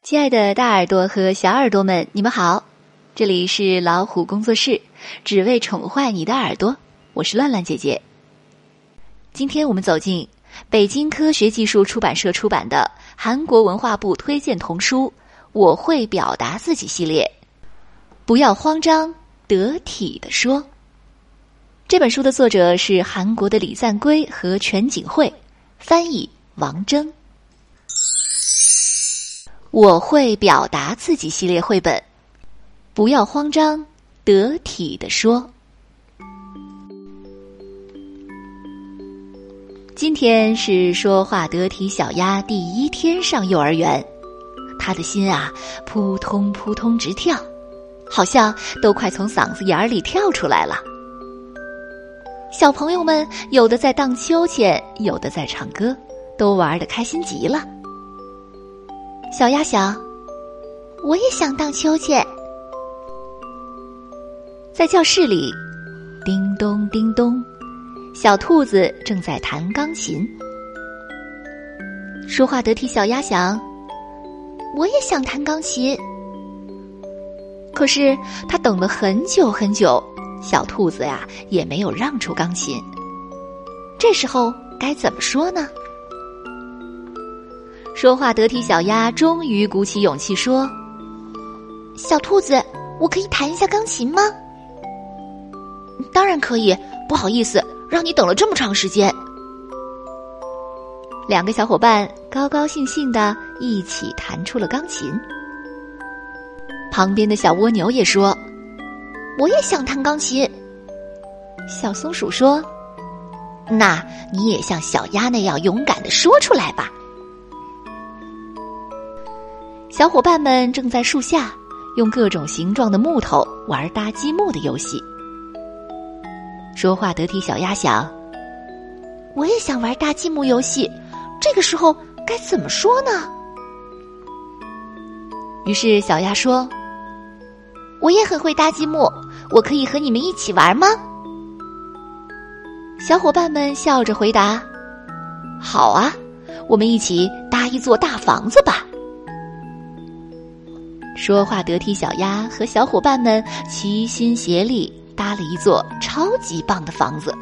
亲爱的大耳朵和小耳朵们，你们好！这里是老虎工作室，只为宠坏你的耳朵。我是乱乱姐姐。今天我们走进北京科学技术出版社出版的韩国文化部推荐童书《我会表达自己》系列。不要慌张，得体的说。这本书的作者是韩国的李赞圭和全景惠，翻译王峥。我会表达自己系列绘本，不要慌张，得体的说。今天是说话得体小鸭第一天上幼儿园，他的心啊扑通扑通直跳，好像都快从嗓子眼里跳出来了。小朋友们有的在荡秋千，有的在唱歌，都玩的开心极了。小鸭想，我也想荡秋千。在教室里，叮咚叮咚，小兔子正在弹钢琴。说话得体小鸭想，我也想弹钢琴。可是他等了很久很久，小兔子呀也没有让出钢琴。这时候该怎么说呢？说话得体小鸭终于鼓起勇气说：“小兔子，我可以弹一下钢琴吗？”“当然可以，不好意思，让你等了这么长时间。”两个小伙伴高高兴兴的一起弹出了钢琴。旁边的小蜗牛也说：“我也想弹钢琴。”小松鼠说：“那你也像小鸭那样勇敢的说出来吧。”小伙伴们正在树下用各种形状的木头玩搭积木的游戏。说话得体小鸭想：“我也想玩搭积木游戏，这个时候该怎么说呢？”于是小鸭说：“我也很会搭积木，我可以和你们一起玩吗？”小伙伴们笑着回答：“好啊，我们一起搭一座大房子吧。”说话得体小鸭和小伙伴们齐心协力搭了一座超级棒的房子。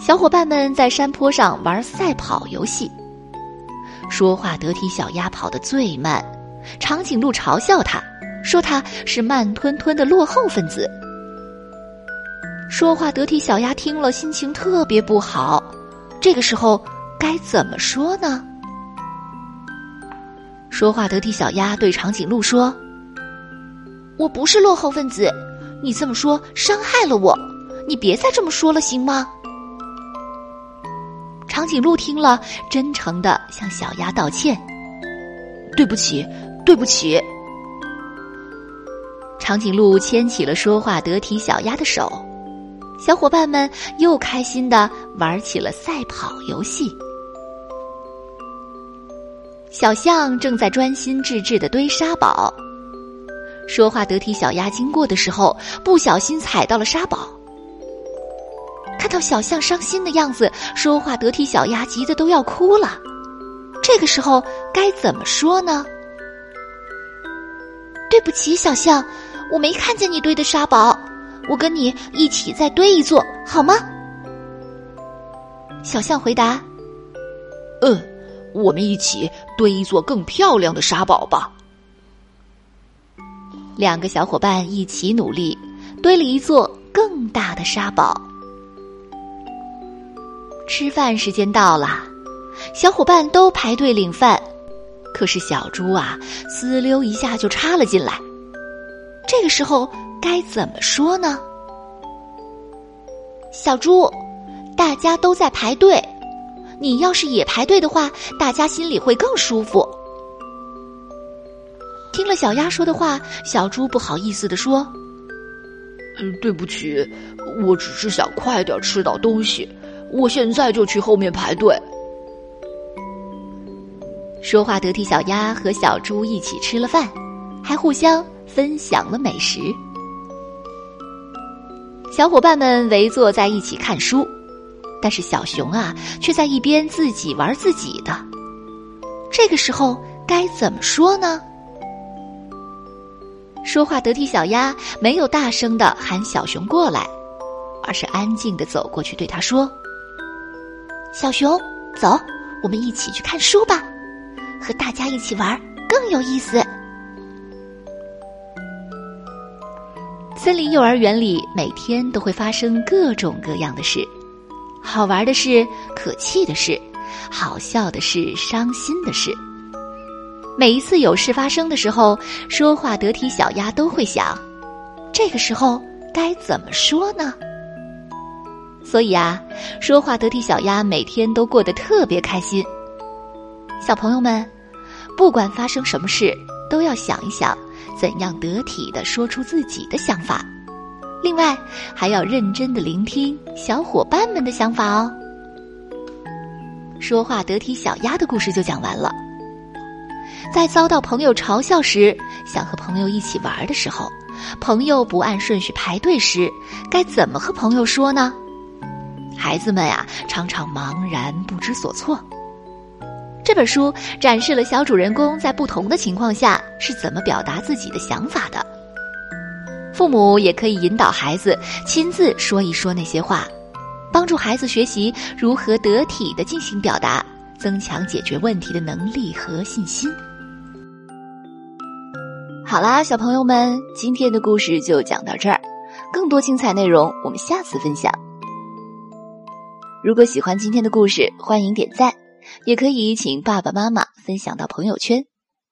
小伙伴们在山坡上玩赛跑游戏。说话得体小鸭跑得最慢，长颈鹿嘲笑他，说他是慢吞吞的落后分子。说话得体小鸭听了，心情特别不好。这个时候该怎么说呢？说话得体小鸭对长颈鹿说：“我不是落后分子，你这么说伤害了我，你别再这么说了，行吗？”长颈鹿听了，真诚的向小鸭道歉：“对不起，对不起。”长颈鹿牵起了说话得体小鸭的手，小伙伴们又开心的玩起了赛跑游戏。小象正在专心致志的堆沙堡。说话得体小鸭经过的时候，不小心踩到了沙堡。看到小象伤心的样子，说话得体小鸭急得都要哭了。这个时候该怎么说呢？对不起，小象，我没看见你堆的沙堡，我跟你一起再堆一座，好吗？小象回答：“嗯。”我们一起堆一座更漂亮的沙堡吧。两个小伙伴一起努力，堆了一座更大的沙堡。吃饭时间到了，小伙伴都排队领饭，可是小猪啊，滋溜一下就插了进来。这个时候该怎么说呢？小猪，大家都在排队。你要是也排队的话，大家心里会更舒服。听了小鸭说的话，小猪不好意思的说：“嗯，对不起，我只是想快点吃到东西，我现在就去后面排队。”说话得体小鸭和小猪一起吃了饭，还互相分享了美食。小伙伴们围坐在一起看书。但是小熊啊，却在一边自己玩自己的。这个时候该怎么说呢？说话得体小鸭没有大声的喊小熊过来，而是安静的走过去对他说：“小熊，走，我们一起去看书吧，和大家一起玩更有意思。”森林幼儿园里每天都会发生各种各样的事，好玩的事，可气的事，好笑的事，伤心的事。每一次有事发生的时候，说话得体小鸭都会想：这个时候该怎么说呢？所以啊，说话得体小鸭每天都过得特别开心。小朋友们，不管发生什么事，都要想一想。怎样得体的说出自己的想法？另外，还要认真的聆听小伙伴们的想法哦。说话得体小鸭的故事就讲完了。在遭到朋友嘲笑时，想和朋友一起玩的时候，朋友不按顺序排队时，该怎么和朋友说呢？孩子们呀，常常茫然不知所措。这本书展示了小主人公在不同的情况下是怎么表达自己的想法的。父母也可以引导孩子亲自说一说那些话，帮助孩子学习如何得体的进行表达，增强解决问题的能力和信心。好啦，小朋友们，今天的故事就讲到这儿，更多精彩内容我们下次分享。如果喜欢今天的故事，欢迎点赞。也可以请爸爸妈妈分享到朋友圈，